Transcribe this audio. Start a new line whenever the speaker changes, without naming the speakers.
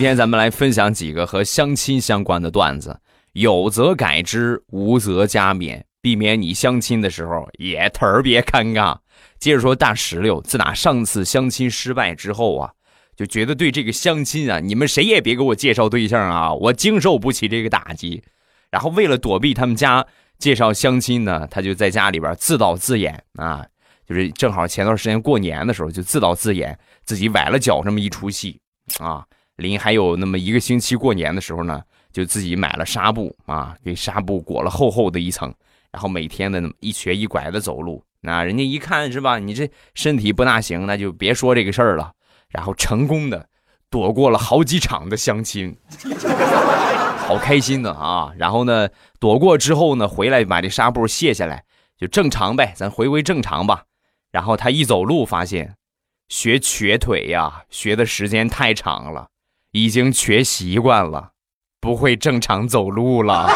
今天咱们来分享几个和相亲相关的段子，有则改之，无则加勉，避免你相亲的时候也特别尴尬。接着说大石榴，自打上次相亲失败之后啊，就觉得对这个相亲啊，你们谁也别给我介绍对象啊，我经受不起这个打击。然后为了躲避他们家介绍相亲呢，他就在家里边自导自演啊，就是正好前段时间过年的时候就自导自演，自己崴了脚这么一出戏啊。临还有那么一个星期过年的时候呢，就自己买了纱布啊，给纱布裹了厚厚的一层，然后每天的一瘸一拐的走路。那人家一看是吧，你这身体不大行，那就别说这个事儿了。然后成功的躲过了好几场的相亲，好开心的啊！然后呢，躲过之后呢，回来把这纱布卸下来，就正常呗，咱回归正常吧。然后他一走路发现，学瘸腿呀，学的时间太长了。已经瘸习惯了，不会正常走路了。